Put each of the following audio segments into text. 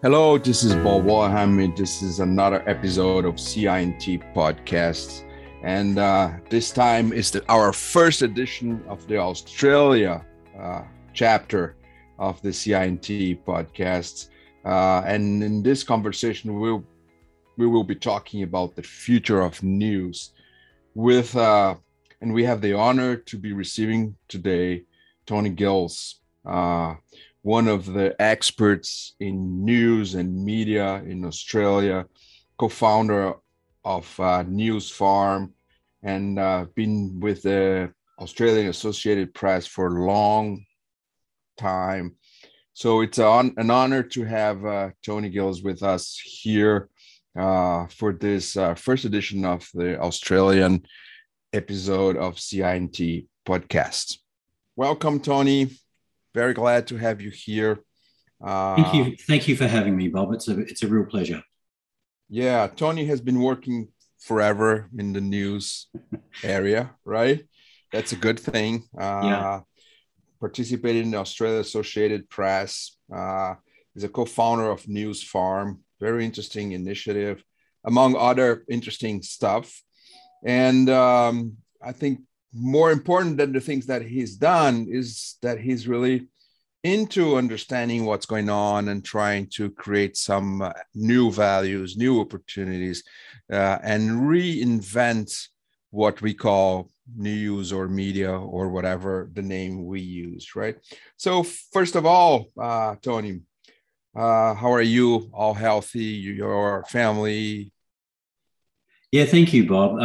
Hello, this is Bob Wollheim, and this is another episode of CINT Podcasts. And uh, this time is the, our first edition of the Australia uh, chapter of the CINT Podcasts. Uh, and in this conversation, we'll, we will be talking about the future of news with, uh, and we have the honor to be receiving today Tony Gillies. One of the experts in news and media in Australia, co-founder of uh, News Farm, and uh, been with the Australian Associated Press for a long time. So it's an, an honor to have uh, Tony Gillies with us here uh, for this uh, first edition of the Australian episode of CINT podcast. Welcome, Tony very glad to have you here. Uh, Thank you. Thank you for having me, Bob. It's a it's a real pleasure. Yeah, Tony has been working forever in the news area, right? That's a good thing. Uh, yeah. Participated in the Australia Associated Press. Uh, he's a co-founder of News Farm. Very interesting initiative, among other interesting stuff. And um, I think more important than the things that he's done is that he's really into understanding what's going on and trying to create some uh, new values, new opportunities, uh, and reinvent what we call news or media or whatever the name we use, right? So, first of all, uh, Tony, uh, how are you? All healthy? Your family? Yeah, thank you, Bob.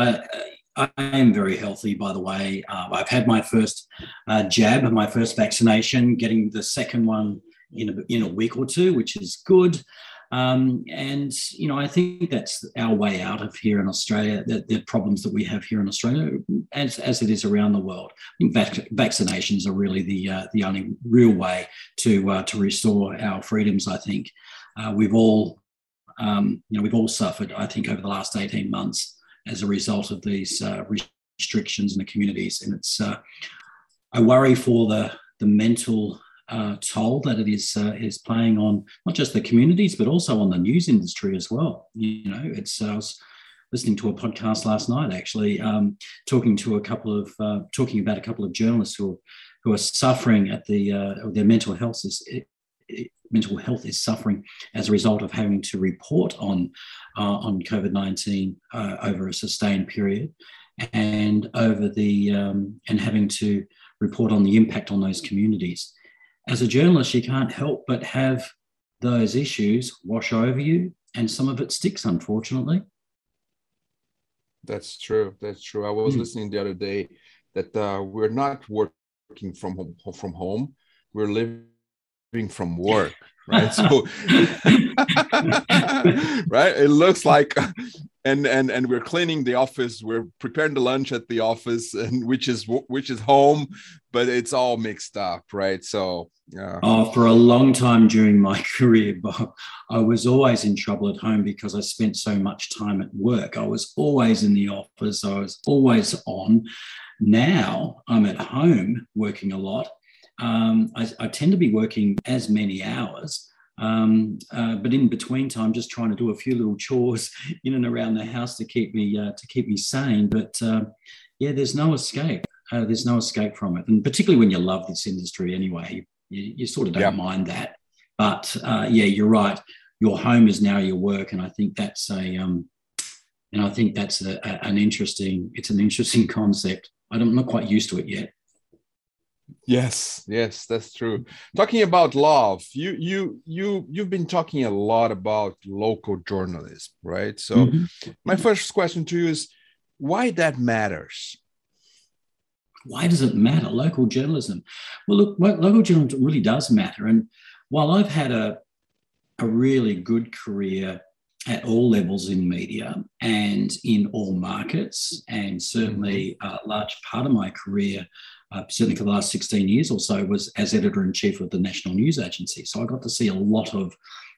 I am very healthy, by the way. Uh, I've had my first uh, jab, my first vaccination, getting the second one in a, in a week or two, which is good. Um, and, you know, I think that's our way out of here in Australia, the, the problems that we have here in Australia, as, as it is around the world. I think vac- vaccinations are really the, uh, the only real way to, uh, to restore our freedoms, I think. Uh, we've all, um, you know, we've all suffered, I think, over the last 18 months as a result of these uh, restrictions in the communities. And it's, uh, I worry for the, the mental uh, toll that it is, uh, is playing on not just the communities, but also on the news industry as well. You know, it's, I was listening to a podcast last night, actually, um, talking to a couple of, uh, talking about a couple of journalists who, who are suffering at the, uh, their mental health is, mental health is suffering as a result of having to report on uh, on COVID nineteen uh, over a sustained period, and over the um, and having to report on the impact on those communities. As a journalist, you can't help but have those issues wash over you, and some of it sticks, unfortunately. That's true. That's true. I was mm. listening the other day that uh, we're not working from home, from home. We're living from work right? So right? It looks like and and and we're cleaning the office we're preparing the lunch at the office and which is which is home but it's all mixed up right? So yeah. Oh for a long time during my career Bob, i was always in trouble at home because i spent so much time at work. I was always in the office. I was always on. Now i'm at home working a lot um, I, I, tend to be working as many hours, um, uh, but in between time, just trying to do a few little chores in and around the house to keep me uh, to keep me sane. But uh, yeah, there's no escape. Uh, there's no escape from it, and particularly when you love this industry anyway, you, you sort of don't yep. mind that. But uh, yeah, you're right. Your home is now your work, and I think that's a um, and I think that's a, a, an interesting. It's an interesting concept. I'm not quite used to it yet. Yes, yes, that's true. Talking about love, you you you you've been talking a lot about local journalism, right? So mm-hmm. my first question to you is why that matters. Why does it matter? Local journalism. Well, look, local journalism really does matter. And while I've had a a really good career at all levels in media and in all markets, and certainly mm-hmm. a large part of my career uh, certainly for the last 16 years or so, was as editor in chief of the National News Agency. So I got to see a lot of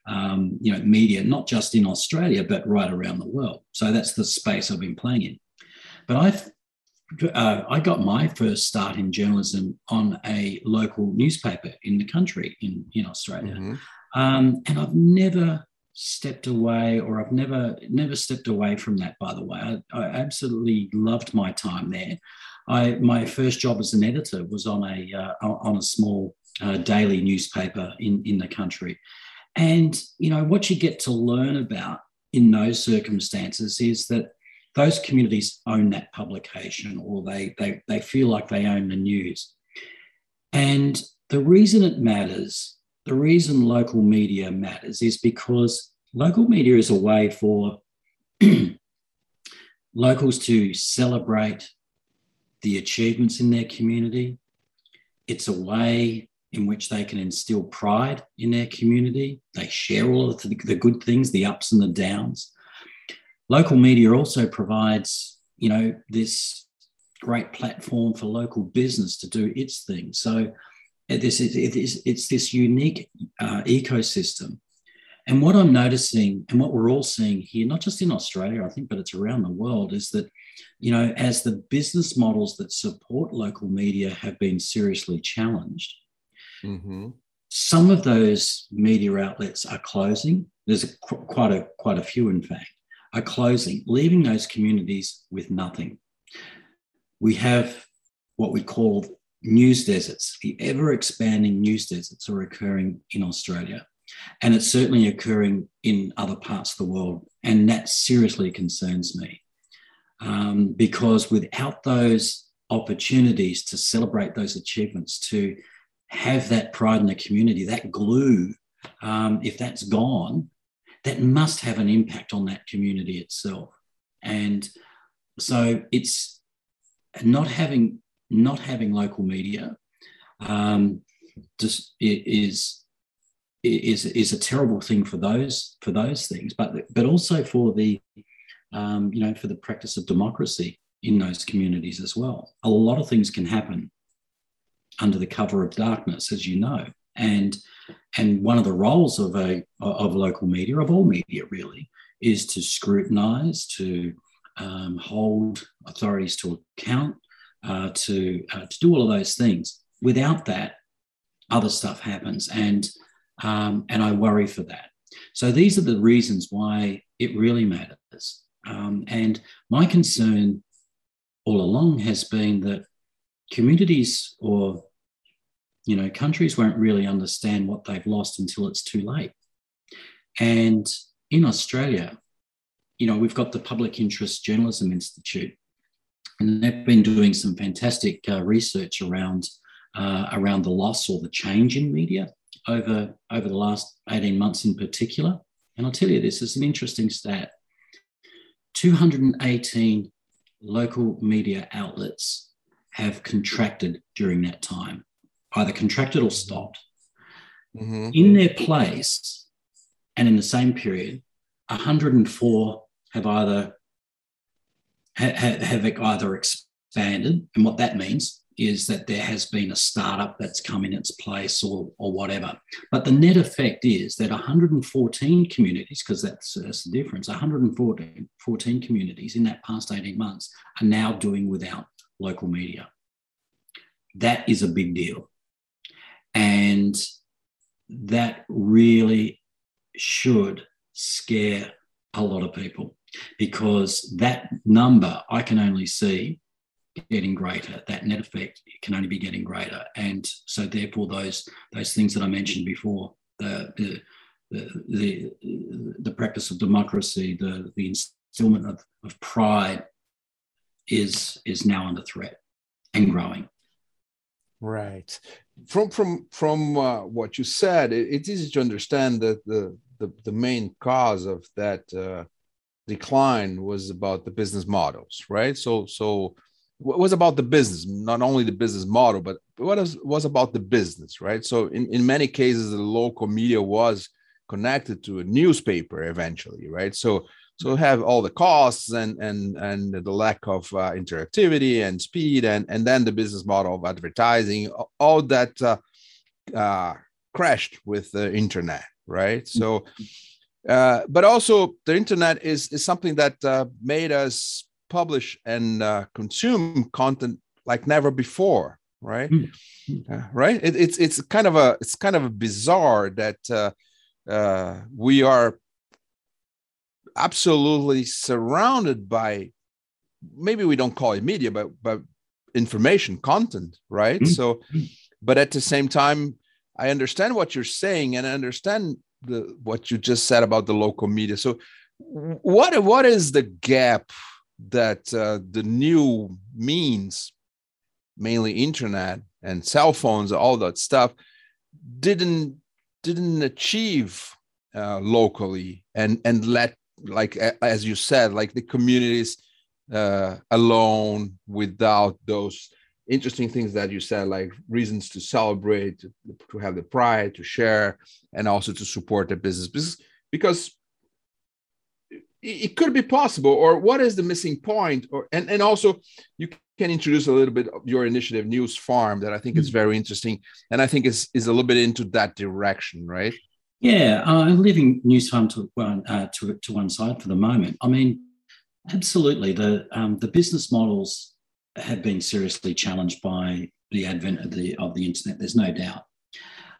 um, you know media, not just in Australia but right around the world. So that's the space I've been playing in. But I've uh, I got my first start in journalism on a local newspaper in the country in in Australia. Mm-hmm. Um, and I've never stepped away or I've never never stepped away from that by the way I, I, absolutely loved my time there I my first job as an editor was on a uh, on a small uh, daily newspaper in in the country. And you know what you get to learn about in those circumstances is that those communities own that publication or they they, they feel like they own the news. And the reason it matters the reason local media matters is because local media is a way for locals to celebrate the achievements in their community. It's a way in which they can instill pride in their community. They share all of the, good things, the ups and the downs. Local media also provides, you know, this great platform for local business to do its thing. So this is, it is, it's this unique uh, ecosystem. And what I'm noticing and what we're all seeing here, not just in Australia, I think, but it's around the world, is that, you know, as the business models that support local media have been seriously challenged, mm-hmm. some of those media outlets are closing. There's a, quite a quite a few, in fact, are closing, leaving those communities with nothing. We have what we call news deserts. The ever expanding news deserts are occurring in Australia. And it's certainly occurring in other parts of the world. And that seriously concerns me um, because without those opportunities to celebrate those achievements, to have that pride in the community, that glue, um, if that's gone, that must have an impact on that community itself. And so it's not having not having local media um, just is is is a terrible thing for those for those things, but but also for the um, you know for the practice of democracy in those communities as well. A lot of things can happen under the cover of darkness, as you know, and and one of the roles of a of local media of all media really is to scrutinise, to um, hold authorities to account, uh, to uh, to do all of those things. Without that, other stuff happens, and um, and I worry for that. So these are the reasons why it really matters. Um, and my concern all along has been that communities or you know countries won't really understand what they've lost until it's too late. And in Australia, you know, we've got the Public Interest Journalism Institute, and they've been doing some fantastic uh, research around uh, around the loss or the change in media over, over the last 18 months in particular. And I'll tell you this is an interesting stat 218 local media outlets have contracted during that time, either contracted or stopped. Mm-hmm. In their place, and in the same period, 104 have either have, have either expanded, and what that means is that there has been a startup that's come in its place or, or whatever. But the net effect is that 114 communities, because that's, that's the difference, 114 14 communities in that past 18 months are now doing without local media. That is a big deal. And that really should scare a lot of people because that number I can only see getting greater. That net effect can only be getting greater, and so therefore those those things that I mentioned before, the the the, the, practice of democracy, the the instillment of, of pride, is is now under threat and growing. Right. From from from uh, what you said, it, it's easy to understand that the the, the main cause of that uh, decline was about the business models, right? So so was about the business, not only the business model, but what was, was about the business, right? So in, in many cases, the local media was connected to a newspaper eventually, right? So so have all the costs and and and the lack of uh, interactivity and speed and and then the business model of advertising, all that uh, uh, crashed with the internet, right? So. Uh, but also, the internet is is something that uh, made us publish and uh, consume content like never before right mm. uh, right it, it's it's kind of a it's kind of a bizarre that uh, uh, we are absolutely surrounded by maybe we don't call it media but but information content right mm-hmm. so but at the same time i understand what you're saying and i understand the what you just said about the local media so what what is the gap that uh, the new means mainly internet and cell phones all that stuff didn't didn't achieve uh, locally and and let like as you said like the communities uh, alone without those interesting things that you said like reasons to celebrate to, to have the pride to share and also to support the business. Because because it could be possible or what is the missing point or and, and also you can introduce a little bit of your initiative news farm that i think is mm. very interesting and i think is is a little bit into that direction right? Yeah uh, leaving news farm to one uh, to, to one side for the moment. I mean absolutely the um, the business models have been seriously challenged by the advent of the of the internet there's no doubt.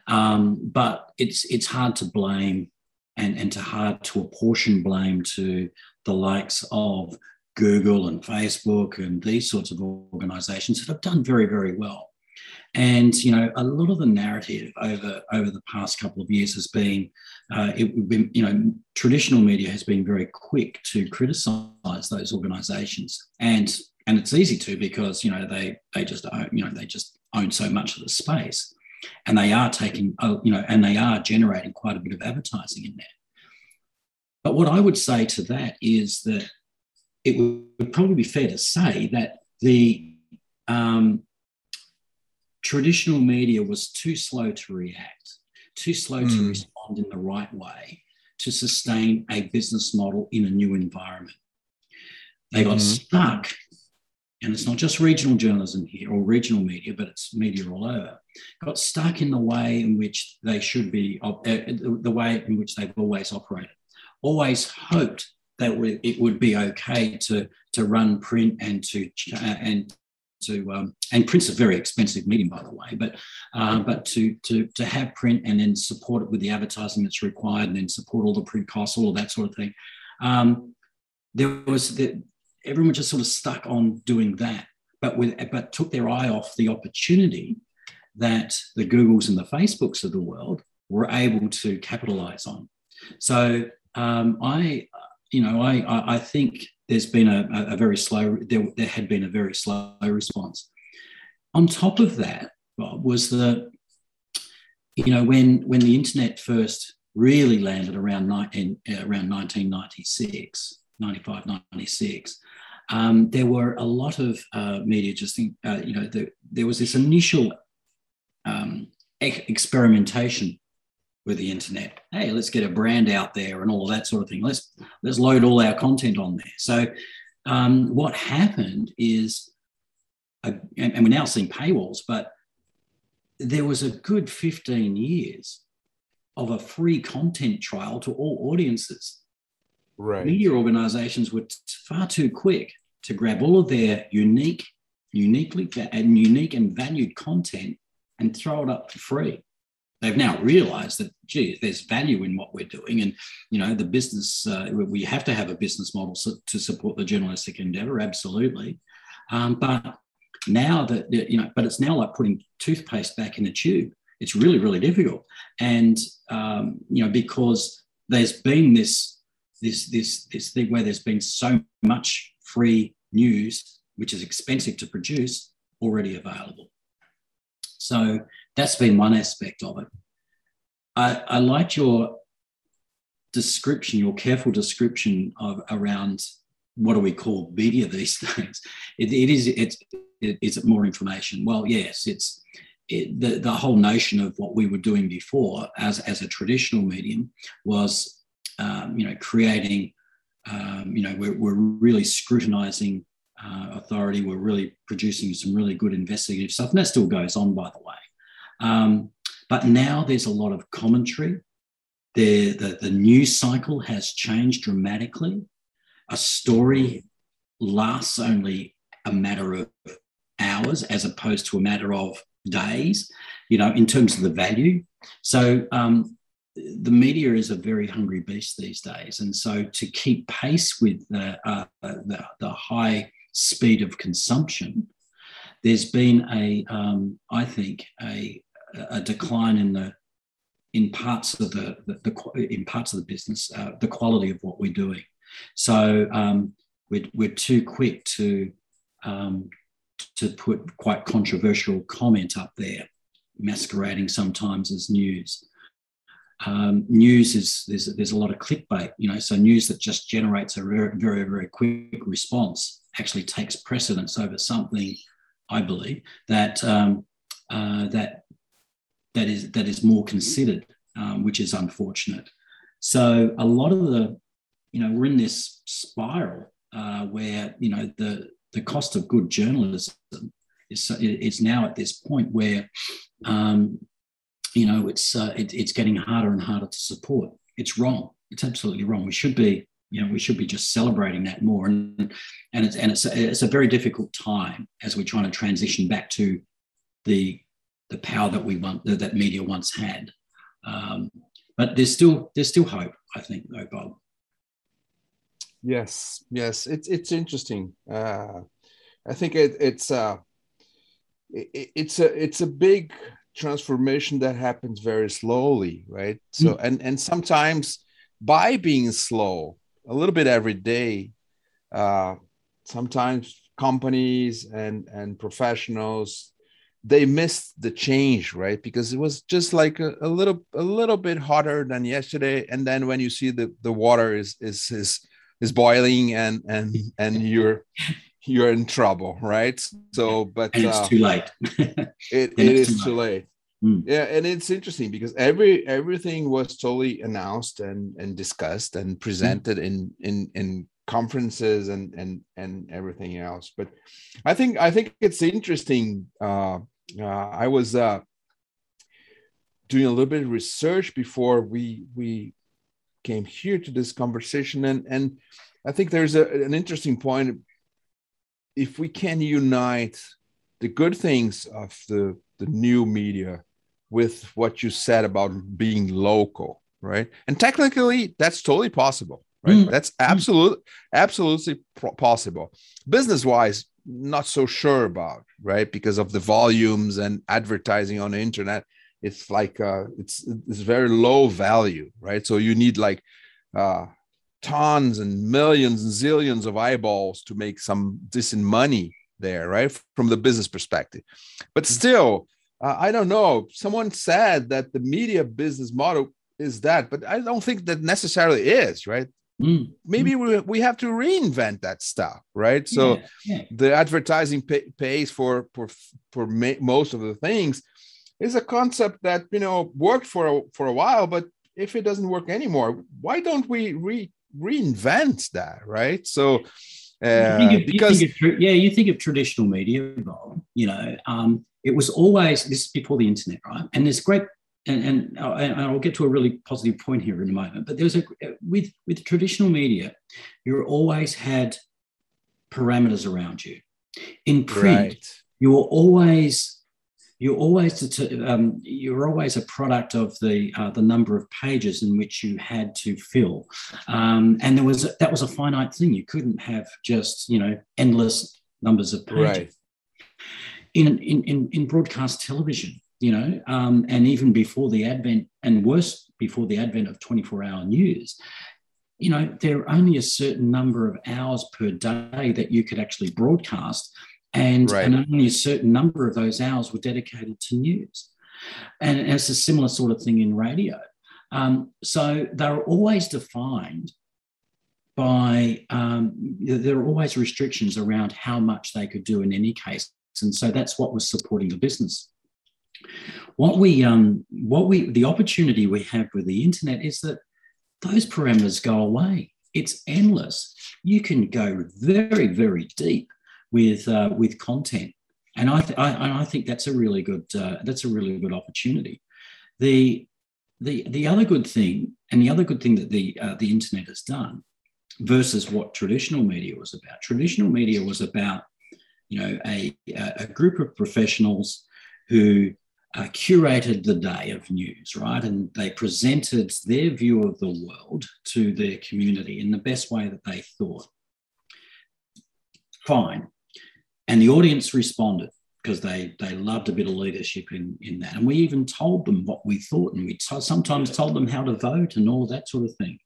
Um, but it's it's hard to blame and, and to hard to apportion blame to the likes of Google and Facebook and these sorts of organizations that have done very, very well. And you know, a lot of the narrative over over the past couple of years has been, uh, it been, you know, traditional media has been very quick to criticise those organisations, and and it's easy to because you know they they just own, you know they just own so much of the space and they are taking, uh, you know, and they are generating quite a bit of advertising in there. But what I would say to that is that it would probably be fair to say that the um, traditional media was too slow to react, too slow mm. to hmm. respond in the right way to sustain a business model in a new environment. They got mm. stuck and it's not just regional journalism here or regional media, but it's media all over, got stuck in the way in which they should be, uh, the way in which they've always operated. Always hoped that it would be okay to, to run print and to, uh, and to, um, and print's a very expensive medium, by the way, but, uh, but to, to, to have print and then support it with the advertising that's required and then support all the print costs, all of that sort of thing. Um, there was the, everyone just sort of stuck on doing that, but with but took their eye off the opportunity that the Googles and the Facebooks of the world were able to capitalize on. So um, I, you know, I, I think there's been a, a very slow, there, there had been a very slow response. On top of that, Bob, was that, you know, when, when the internet first really landed around, in, around 1996, 95, 96, um, there were a lot of uh, media just think, uh, you know, the, there was this initial um, experimentation with the internet. Hey, let's get a brand out there and all of that sort of thing. Let's let's load all our content on there. So um, what happened is, a, and, and we're now seeing paywalls, but there was a good 15 years of a free content trial to all audiences. Right. Media organizations were far too quick to grab all of their unique, uniquely and unique and valued content and throw it up for free. They've now realized that, gee, there's value in what we're doing. And, you know, the business, uh, we have to have a business model to support the journalistic endeavor, absolutely. Um, but now that, you know, but it's now like putting toothpaste back in the tube. It's really, really difficult. And, um, you know, because there's been this this this this thing where there's been so much free news, which is expensive to produce, already available. So that's been one aspect of it. I, I liked your description, your careful description of around what do we call media these days? It, it is it's it, is it more information? Well, yes, it's it, the the whole notion of what we were doing before as as a traditional medium was um, you know, creating, um, you know, we're, we're really scrutinizing uh, authority. We're really producing some really good investigative stuff. And that still goes on, by the way. Um, but now there's a lot of commentary. The, the, the news cycle has changed dramatically. A story lasts only a matter of hours as opposed to a matter of days, you know, in terms of the value. So um, the media is a very hungry beast these days, and so to keep pace with the, uh, the, the, high speed of consumption, there's been a, um, I think, a, a decline in the in parts of the, the, the in parts of the business, uh, the quality of what we're doing. So um, we're, we're too quick to um, to put quite controversial comment up there, masquerading sometimes as news. Um, news is there's there's a lot of clickbait, you know. So news that just generates a very very very quick response actually takes precedence over something, I believe that um, uh, that that is that is more considered, um, which is unfortunate. So a lot of the, you know, we're in this spiral uh, where you know the the cost of good journalism is is now at this point where, um, you know, it's uh, it, it's getting harder and harder to support. It's wrong. It's absolutely wrong. We should be you know we should be just celebrating that more and and it's and it's a, it's a very difficult time as we're trying to transition back to the the power that we want that, that media once had. Um, but there's still there's still hope, I think, though, Bob. Yes, yes, it's it's interesting. Uh, I think it, it's uh, it, it's a it's a big transformation that happens very slowly, right? So mm. and and sometimes by being slow, a little bit every day, uh, sometimes companies and and professionals they missed the change right because it was just like a, a, little a little bit hotter than yesterday and then when you see the the water is is is is boiling and and and you're you're in trouble right so but and it's uh, too late it, it is too late, late. Mm. yeah and it's interesting because every everything was totally announced and and discussed and presented mm. in in in conferences and and and everything else but i think i think it's interesting uh uh, I was uh, doing a little bit of research before we we came here to this conversation, and and I think there's a, an interesting point. If we can unite the good things of the the new media with what you said about being local, right? And technically, that's totally possible, right? Mm. That's absolute, absolutely possible. Business wise, not so sure about, right? Because of the volumes and advertising on the internet, it's like uh, it's it's very low value, right? So you need like uh, tons and millions and zillions of eyeballs to make some decent money there, right? From the business perspective, but mm-hmm. still, uh, I don't know. Someone said that the media business model is that, but I don't think that necessarily is, right? Mm. Maybe we, we have to reinvent that stuff, right? So yeah, yeah. the advertising pay, pays for for for ma- most of the things is a concept that you know worked for a, for a while, but if it doesn't work anymore, why don't we re, reinvent that, right? So uh, you of, because you of, yeah, you think of traditional media, you know, um, it was always this is before the internet, right? And there's great and, and, and I'll get to a really positive point here in a moment. But there's a with with traditional media, you always had parameters around you. In print, right. you were always you're always um, you're always a product of the uh, the number of pages in which you had to fill, um, and there was that was a finite thing. You couldn't have just you know endless numbers of pages. Right. In, in, in, in broadcast television, you know, um, and even before the advent, and worse, before the advent of 24 hour news, you know, there are only a certain number of hours per day that you could actually broadcast, and, right. and only a certain number of those hours were dedicated to news. And, and it's a similar sort of thing in radio. Um, so they're always defined by, um, there are always restrictions around how much they could do in any case. And so that's what was supporting the business. What we, um, what we, the opportunity we have with the internet is that those parameters go away. It's endless. You can go very, very deep with uh, with content, and I, th- I, I think that's a really good uh, that's a really good opportunity. The the the other good thing, and the other good thing that the uh, the internet has done, versus what traditional media was about. Traditional media was about, you know, a a group of professionals who uh, curated the day of news, right? And they presented their view of the world to their community in the best way that they thought. Fine. And the audience responded because they they loved a bit of leadership in, in that. And we even told them what we thought, and we t- sometimes told them how to vote and all that sort of thing.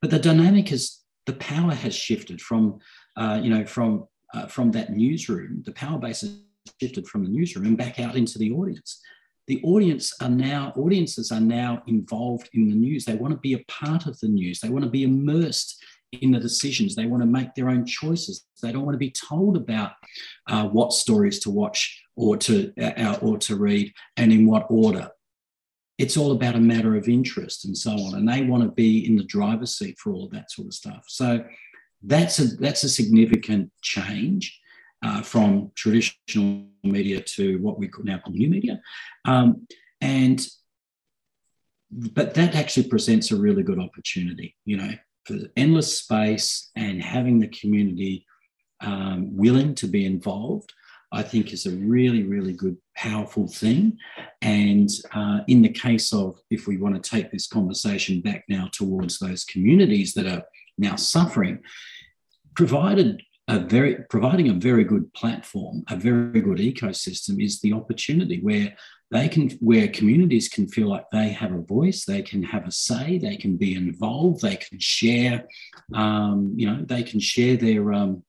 But the dynamic is the power has shifted from uh, you know from uh, from that newsroom. The power base has shifted from the newsroom and back out into the audience. The audience are now audiences are now involved in the news. They want to be a part of the news. They want to be immersed in the decisions. They want to make their own choices. They don't want to be told about uh, what stories to watch or to uh, or to read and in what order. It's all about a matter of interest and so on, and they want to be in the driver's seat for all of that sort of stuff. So that's a that's a significant change uh, from traditional media to what we now call new media, um, and but that actually presents a really good opportunity. You know, for endless space and having the community um, willing to be involved, I think is a really, really good, powerful thing. And uh, in the case of, if we want to take this conversation back now towards those communities that are now suffering, provided a very providing a very good platform, a very good ecosystem is the opportunity where they can where communities can feel like they have a voice they can have a say they can be involved they can share um, you know they can share their um,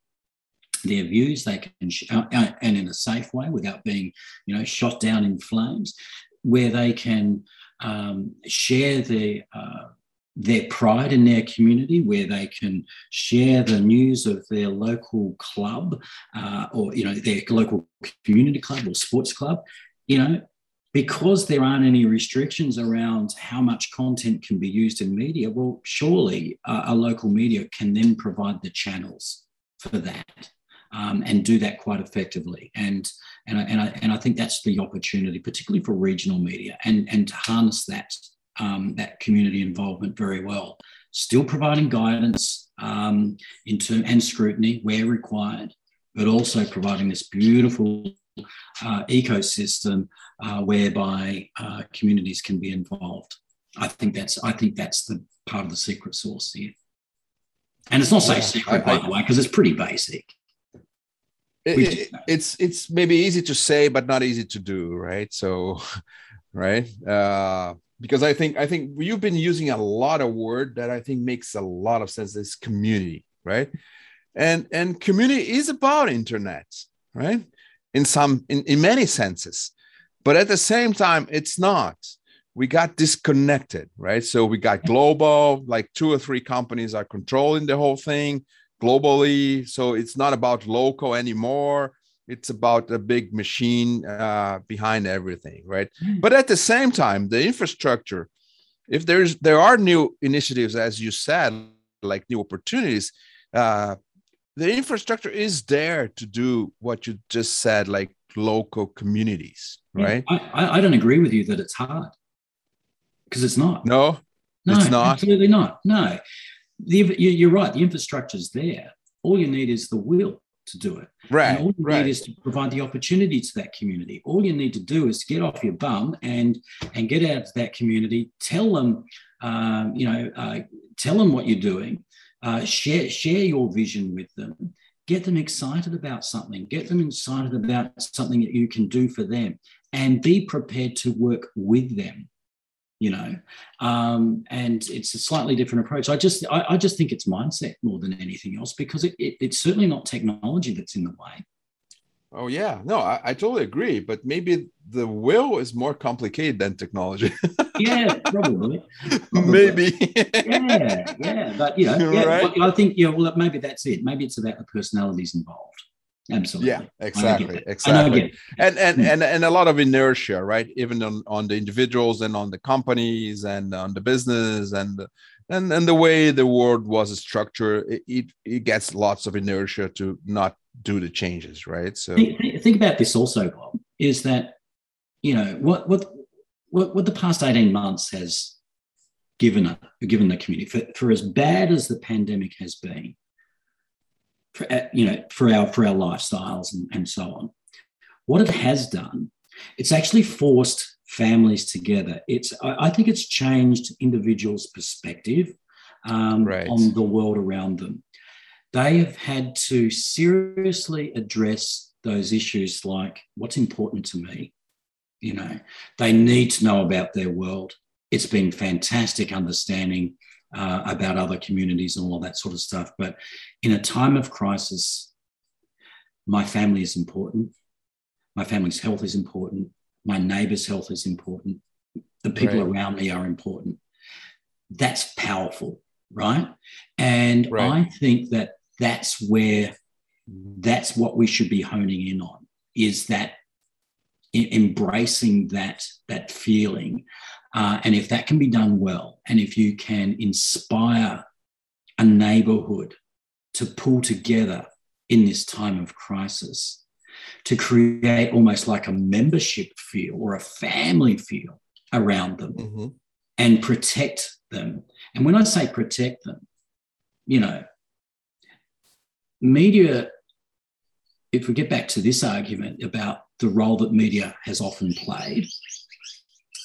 their views they can sh- uh, uh, and in a safe way without being you know shot down in flames where they can um, share their uh, their pride in their community, where they can share the news of their local club uh, or you know their local community club or sports club, you know, because there aren't any restrictions around how much content can be used in media, well, surely uh, a local media can then provide the channels for that um, and do that quite effectively. And, and, I, and, I, and I think that's the opportunity, particularly for regional media, and, and to harness that, um, that community involvement very well. Still providing guidance um, in term, and scrutiny where required, but also providing this beautiful uh, ecosystem uh, whereby uh, communities can be involved. I think that's I think that's the part of the secret sauce here. And it's not so secret, I, by the way, because it's pretty basic. It, it, it's it's maybe easy to say, but not easy to do, right? So, right? Uh, because I think I think you've been using a lot of word that I think makes a lot of sense. This community, right? And and community is about internet, right? In some in, in many senses. But at the same time it's not. We got disconnected right? So we got global like two or three companies are controlling the whole thing globally. So it's not about local anymore. It's about a big machine uh, behind everything right? Mm. but at the same time the infrastructure if there's there are new initiatives as you said like new opportunities uh, the infrastructure is there to do what you just said, like local communities, right? Yeah, I, I don't agree with you that it's hard because it's not. No, no, it's not. Absolutely not. No, the, you're right. The infrastructure is there. All you need is the will to do it. Right. And all you right. need is to provide the opportunity to that community. All you need to do is get off your bum and and get out to that community. Tell them, um, you know, uh, tell them what you're doing. Uh, share, share your vision with them. Get them excited about something. Get them excited about something that you can do for them, and be prepared to work with them. You know, um, and it's a slightly different approach. I just, I, I, just think it's mindset more than anything else because it, it, it's certainly not technology that's in the way. Oh yeah, no, I, I, totally agree. But maybe the will is more complicated than technology. yeah, probably. probably. Maybe. yeah, yeah, but you know, yeah, right? I think yeah. Well, maybe that's it. Maybe it's about the personalities involved. Absolutely. Yeah, exactly, exactly. And and hmm. and and a lot of inertia, right? Even on on the individuals and on the companies and on the business and and and the way the world was structured, it, it, it gets lots of inertia to not do the changes, right? So think, think about this also, Bob, is that you know what what what, what the past 18 months has given given the community for, for as bad as the pandemic has been for uh, you know for our for our lifestyles and, and so on what it has done it's actually forced families together. It's I, I think it's changed individuals' perspective um, right. on the world around them. They have had to seriously address those issues like what's important to me. You know, they need to know about their world. It's been fantastic understanding uh, about other communities and all that sort of stuff. But in a time of crisis, my family is important. My family's health is important. My neighbor's health is important. The people right. around me are important. That's powerful, right? And right. I think that that's where that's what we should be honing in on is that embracing that that feeling uh, and if that can be done well and if you can inspire a neighborhood to pull together in this time of crisis to create almost like a membership feel or a family feel around them mm-hmm. and protect them. And when I say protect them, you know, media, if we get back to this argument about the role that media has often played,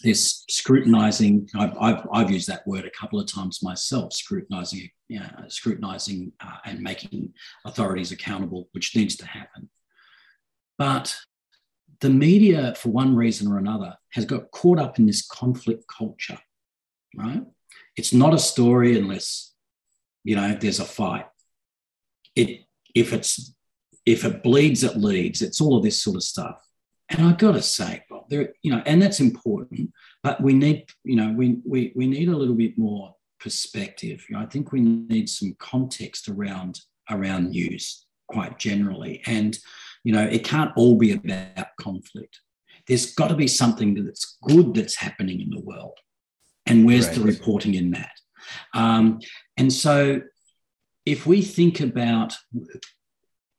this scrutinizing. I've, I've, I've, used that word a couple of times myself. Scrutinizing, you know, scrutinizing, uh, and making authorities accountable, which needs to happen. But the media, for one reason or another, has got caught up in this conflict culture. Right? It's not a story unless you know there's a fight. It if it's if it bleeds, it leads. It's all of this sort of stuff. And I've got to say, Bob, there, you know, and that's important, but we need, you know, we, we, we need a little bit more perspective. You know, I think we need some context around, around news quite generally. And, you know, it can't all be about conflict. There's got to be something that's good that's happening in the world. And where's right. the reporting in that? Um, and so if we think about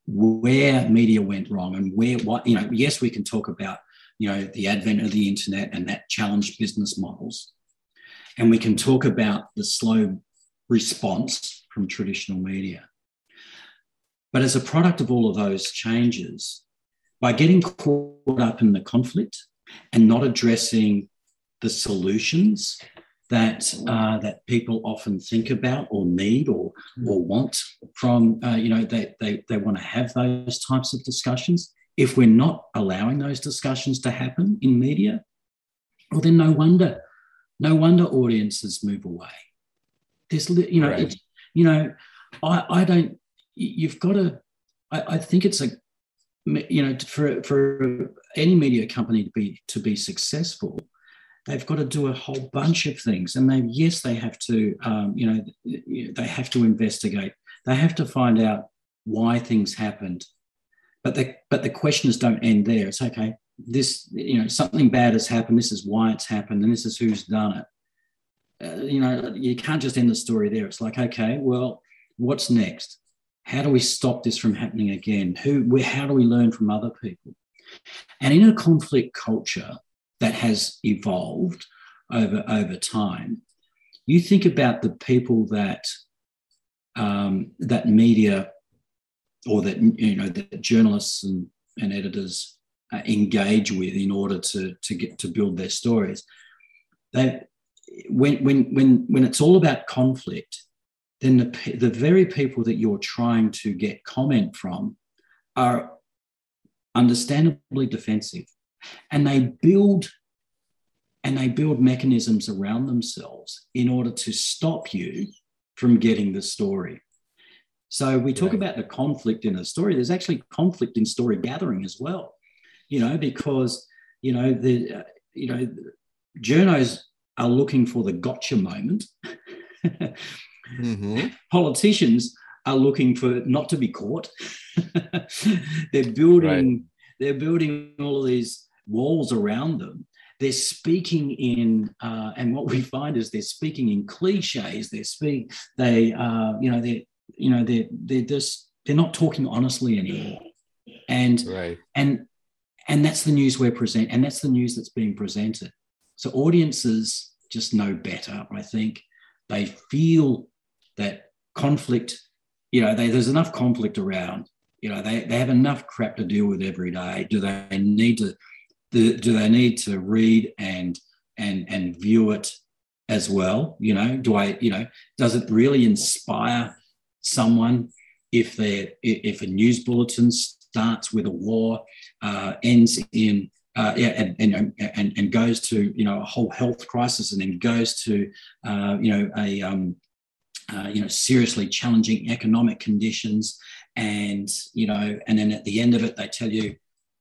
where media went wrong and where what you know yes we can talk about you know the advent of the internet and that challenged business models and we can talk about the slow response from traditional media but as a product of all of those changes by getting caught up in the conflict and not addressing the solutions that uh, that people often think about or need or or want from uh, you know they they, they want to have those types of discussions if we're not allowing those discussions to happen in media well then no wonder no wonder audiences move away there's you know right. it's you know i i don't you've got to I, I think it's a you know for for any media company to be to be successful they've got to do a whole bunch of things. And they yes they have to um, you know they have to investigate. They have to find out why things happened. But the but the questions don't end there. It's okay this you know something bad has happened. This is why it's happened and this is who's done it. Uh, you know you can't just end the story there. It's like okay well what's next how do we stop this from happening again who where, how do we learn from other people and in a conflict culture that has evolved over, over time. You think about the people that um, that media or that you know that journalists and, and editors uh, engage with in order to to get to build their stories. They when when when when it's all about conflict, then the the very people that you're trying to get comment from are understandably defensive and they build and they build mechanisms around themselves in order to stop you from getting the story. So we talk about the conflict in a story. There's actually conflict in story gathering as well, you know, because you know the uh, you know journos are looking for the gotcha moment. mm-hmm. Politicians are looking for not to be caught. they're building right. they're building all of these walls around them. They're speaking in, uh, and what we find is they're speaking in cliches. They're speak, they, uh, you know, they're, you know, they're they're just they're not talking honestly anymore. And right. and and that's the news we're present, and that's the news that's being presented. So audiences just know better. I think they feel that conflict. You know, they, there's enough conflict around you know they, they have enough crap to deal with every day do they need to do, they need to read and and and view it as well? You know, do I, you know, does it really inspire someone if they if a news bulletin starts with a war, uh, ends in uh, yeah, and, and, and, and goes to you know a whole health crisis, and then goes to uh, you know a um, uh, you know seriously challenging economic conditions, and you know, and then at the end of it, they tell you,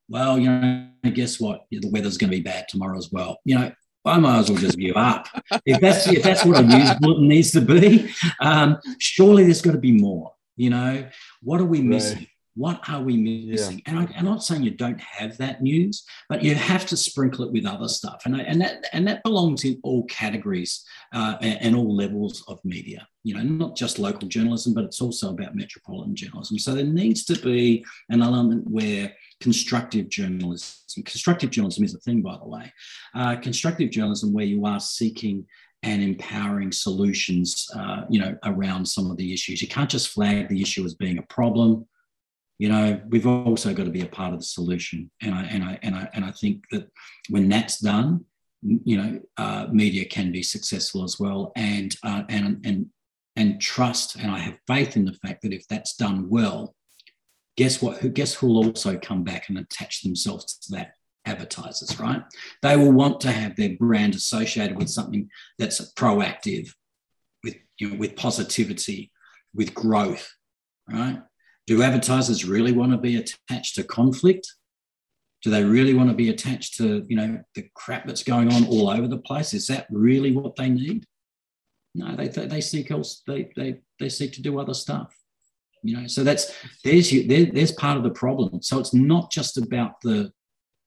well, you know, guess what, the weather's going to be bad tomorrow as well. You know, I might as well just give up. If that's if that's what a news bulletin needs to be, um, surely there's got to be more. You know, what are we missing? Right. What are we missing? Yeah. And I, am not saying you don't have that news, but you have to sprinkle it with other stuff, and and that and that belongs in all categories uh, and, and all levels of media. You know, not just local journalism, but it's also about metropolitan journalism. So there needs to be an element where constructive journalism. Constructive journalism is a thing, by the way. Uh, constructive journalism, where you are seeking and empowering solutions, uh, you know, around some of the issues. You can't just flag the issue as being a problem. You know, we've also got to be a part of the solution, and I and I and I and I think that when that's done, you know, uh, media can be successful as well, and uh, and and and trust. And I have faith in the fact that if that's done well, guess what? Who guess who will also come back and attach themselves to that? Advertisers, right? They will want to have their brand associated with something that's proactive, with you know, with positivity, with growth, right? Do advertisers really want to be attached to conflict? Do they really want to be attached to you know the crap that's going on all over the place? Is that really what they need? No, they, they seek else they, they they seek to do other stuff you know so that's there's you there, there's part of the problem so it's not just about the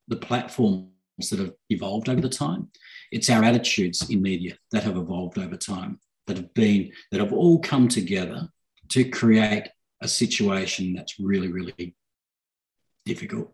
the platforms that have evolved over the time it's our attitudes in media that have evolved over time that have been that have all come together to create a situation that's really really difficult.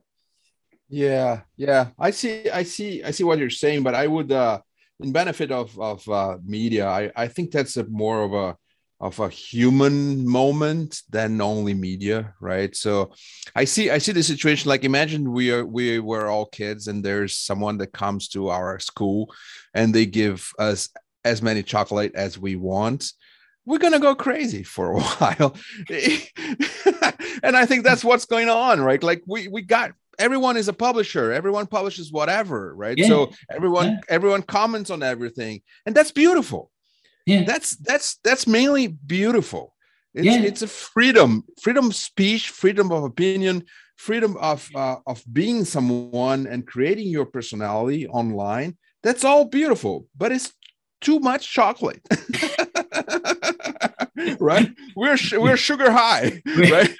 Yeah yeah. I see i see i see what you're saying but i would uh in benefit of of uh, media i i think that's a more of a of a human moment than only media right? So i see i see the situation like imagine we are we were all kids and there's someone that comes to our school and they give us as many chocolate as we want we're going to go crazy for a while. And i think that's what's going on right? Like we we got everyone is a publisher. Everyone publishes whatever right? Yeah. so everyone yeah. everyone comments on everything and that's beautiful. Yeah. That's that's that's mainly beautiful. It's, yeah. it's a freedom freedom of speech freedom of opinion freedom of uh, of being someone and creating your personality online. That's all beautiful but it's too much chocolate right? We're we're sugar high right?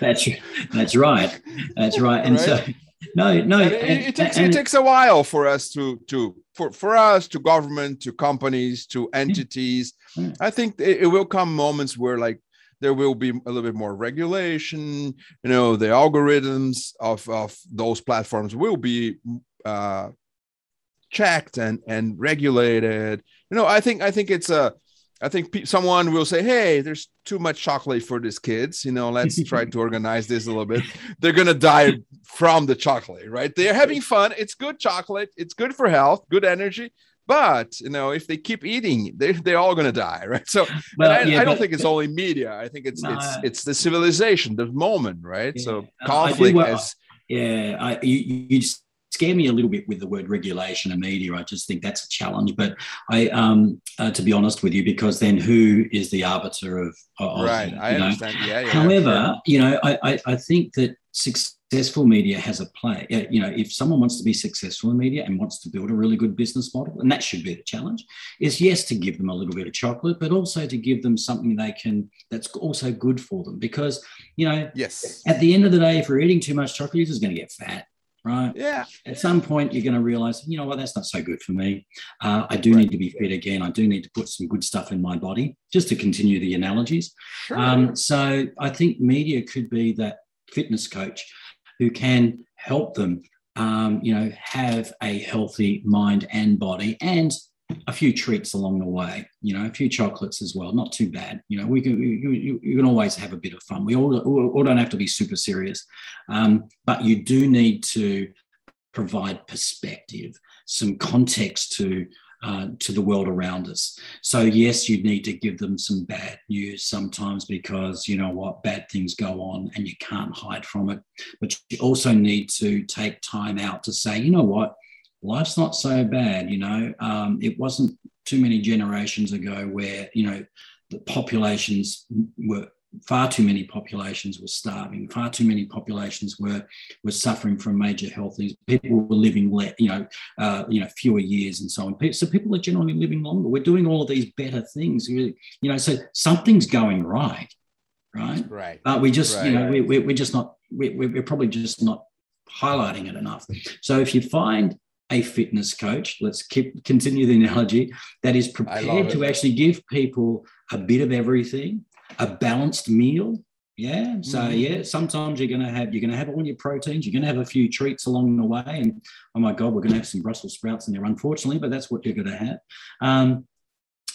That's that's right. That's right. And right? so no no and it, it, takes it takes a while for us to to for, for us to government to companies to entities. Yeah. i think it, it, will come moments where like there will be a little bit more regulation you know the algorithms of of those platforms will be uh checked and and regulated. You know i think i think it's a I think pe- someone will say, "Hey, there's too much chocolate for these kids. You know, let's try to organize this a little bit. They're gonna die from the chocolate, right? They're having fun. It's good chocolate. It's good for health, good energy. But you know, if they keep eating, they they're all gonna die, right? So, well, I, yeah, I, don't but, think it's only media. I think it's it's it's the civilization, the moment, right? Yeah, so conflict as yeah, I, you, you scare me a little bit with the word regulation and media. I just think that's a challenge. But I, um, uh, to be honest with you, because then who is the arbiter of? of right, I know? understand. Yeah, yeah. However, yeah. you know, I, I, I think that successful media has a play. You know, if someone wants to be successful in media and wants to build a really good business model, and that should be the challenge, is yes to give them a little bit of chocolate, but also to give them something they can that's also good for them. Because you know, yes, at the end of the day, if we're eating too much chocolate, you're just going to get fat right? Yeah. At some point, you're going to realize, you know what, that's not so good for me. Uh, I do right. need to be fit again. I do need to put some good stuff in my body, just to continue the analogies. Sure. Um, so I think media could be that fitness coach who can help them, um, you know, have a healthy mind and body and a few treats along the way, you know, a few chocolates as well. Not too bad. You know, we can you, you can always have a bit of fun. We all, all don't have to be super serious, um, but you do need to provide perspective, some context to uh, to the world around us. So yes, you need to give them some bad news sometimes because you know what bad things go on and you can't hide from it. But you also need to take time out to say, you know what, life's not so bad. You know, um, it wasn't too many generations ago where you know the populations were far too many populations were starving. Far too many populations were were suffering from major health things. People were living, le- you know, uh, you know, fewer years and so on. So people are generally living longer. We're doing all of these better things. You know, so something's going right, right? Right. But we just, right. you know, we, we, we're just not. We, we're probably just not highlighting it enough. So if you find a fitness coach, let's keep continue the analogy, that is prepared to actually give people a bit of everything a balanced meal. Yeah. So mm. yeah, sometimes you're gonna have you're gonna have all your proteins, you're gonna have a few treats along the way. And oh my God, we're gonna have some Brussels sprouts in there, unfortunately, but that's what you're gonna have. Um,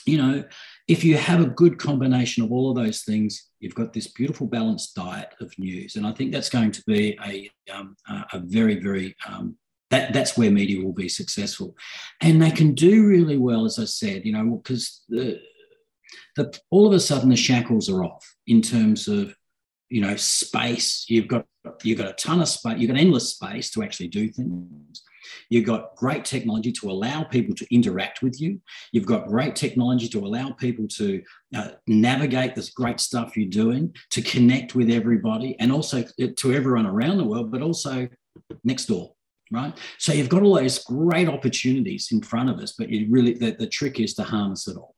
you know, if you have a good combination of all of those things, you've got this beautiful balanced diet of news. And I think that's going to be a, um, a very, very um, that, that's where media will be successful. And they can do really well, as I said, you know, because the that all of a sudden the shackles are off in terms of you know space. You've got you've got a ton of space you've got endless space to actually do things. You've got great technology to allow people to interact with you. You've got great technology to allow people to uh, navigate this great stuff you're doing to connect with everybody and also to everyone around the world but also next door right so you've got all those great opportunities in front of us but you really the, the trick is to harness it all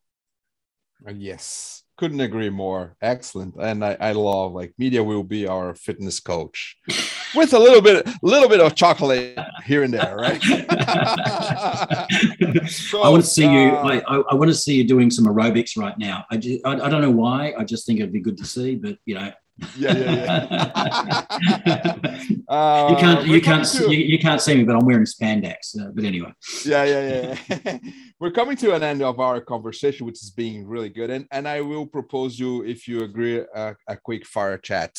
Yes, couldn't agree more. Excellent, and I, I love like media will be our fitness coach, with a little bit, a little bit of chocolate here and there, right? so, I want to see uh, you. I, I, want to see you doing some aerobics right now. I, just, I, I don't know why. I just think it'd be good to see, but you know, yeah, yeah, yeah. uh, you can't, you can't, to... you, you, can't see me, but I'm wearing spandex. Uh, but anyway. Yeah, yeah, yeah. we're coming to an end of our conversation, which is being really good, and and I will propose you, if you agree, a, a quick fire chat.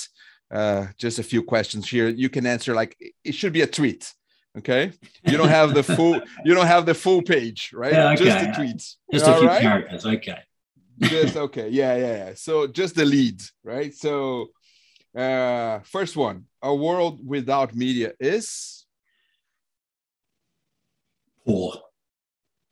Uh, just a few questions here. You can answer like it should be a tweet. Okay, you don't have the full, you don't have the full page, right? Yeah, okay. Just the tweets. Just a few right? characters. Okay just okay yeah yeah yeah. So just the lead right? So uh first one a world without media is? Poor.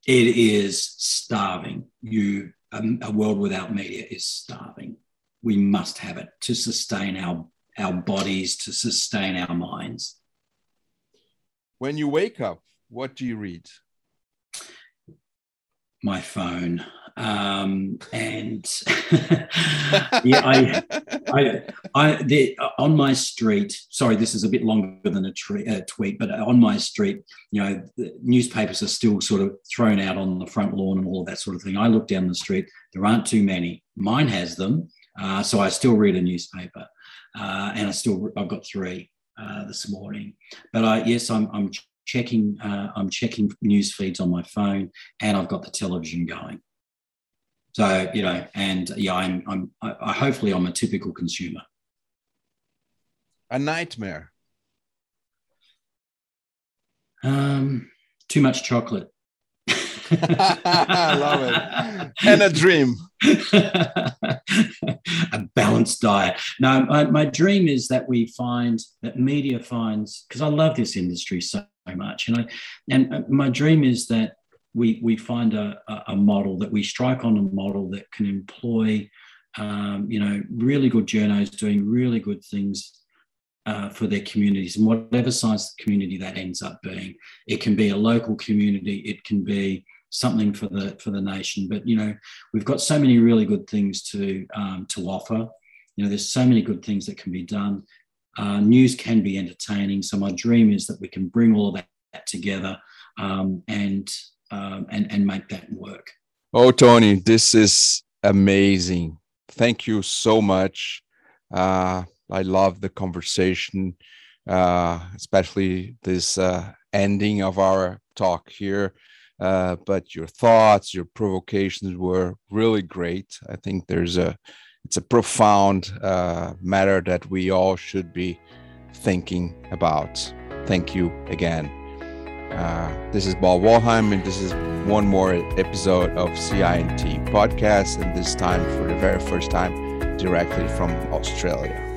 It is starving. You um, a world without media is starving. We must have it to sustain our our bodies to sustain our minds. When you wake up what do you read? My phone um, and yeah, I, I, I, the, on my street. Sorry, this is a bit longer than a, tre- a tweet, but on my street, you know, newspapers are still sort of thrown out on the front lawn and all of that sort of thing. I look down the street; there aren't too many. Mine has them, uh, so I still read a newspaper, uh, and I still I've got three uh, this morning. But I yes, I'm I'm checking uh, I'm checking news feeds on my phone, and I've got the television going. So you know, and yeah, I'm I'm I, hopefully I'm a typical consumer. A nightmare. Um, too much chocolate. I love it. And a dream. a balanced diet. No, my, my dream is that we find that media finds because I love this industry so much, and I and uh, my dream is that we, we find a, a model that we strike on a model that can employ, um, you know, really good journos doing really good things uh, for their communities and whatever size community that ends up being. It can be a local community, it can be something for the for the nation. But you know, we've got so many really good things to um, to offer. You know, there's so many good things that can be done. Uh, news can be entertaining. So my dream is that we can bring all of that, that together um, and um, and and make that work. Oh, Tony, this is amazing. Thank you so much. Uh, I love the conversation, uh, especially this uh, ending of our talk here. Uh, but your thoughts, your provocations were really great. I think there's a it's a profound uh, matter that we all should be thinking about. Thank you again. Uh, this is Bob Wollheim, and this is one more episode of CINT podcast, and this time for the very first time directly from Australia.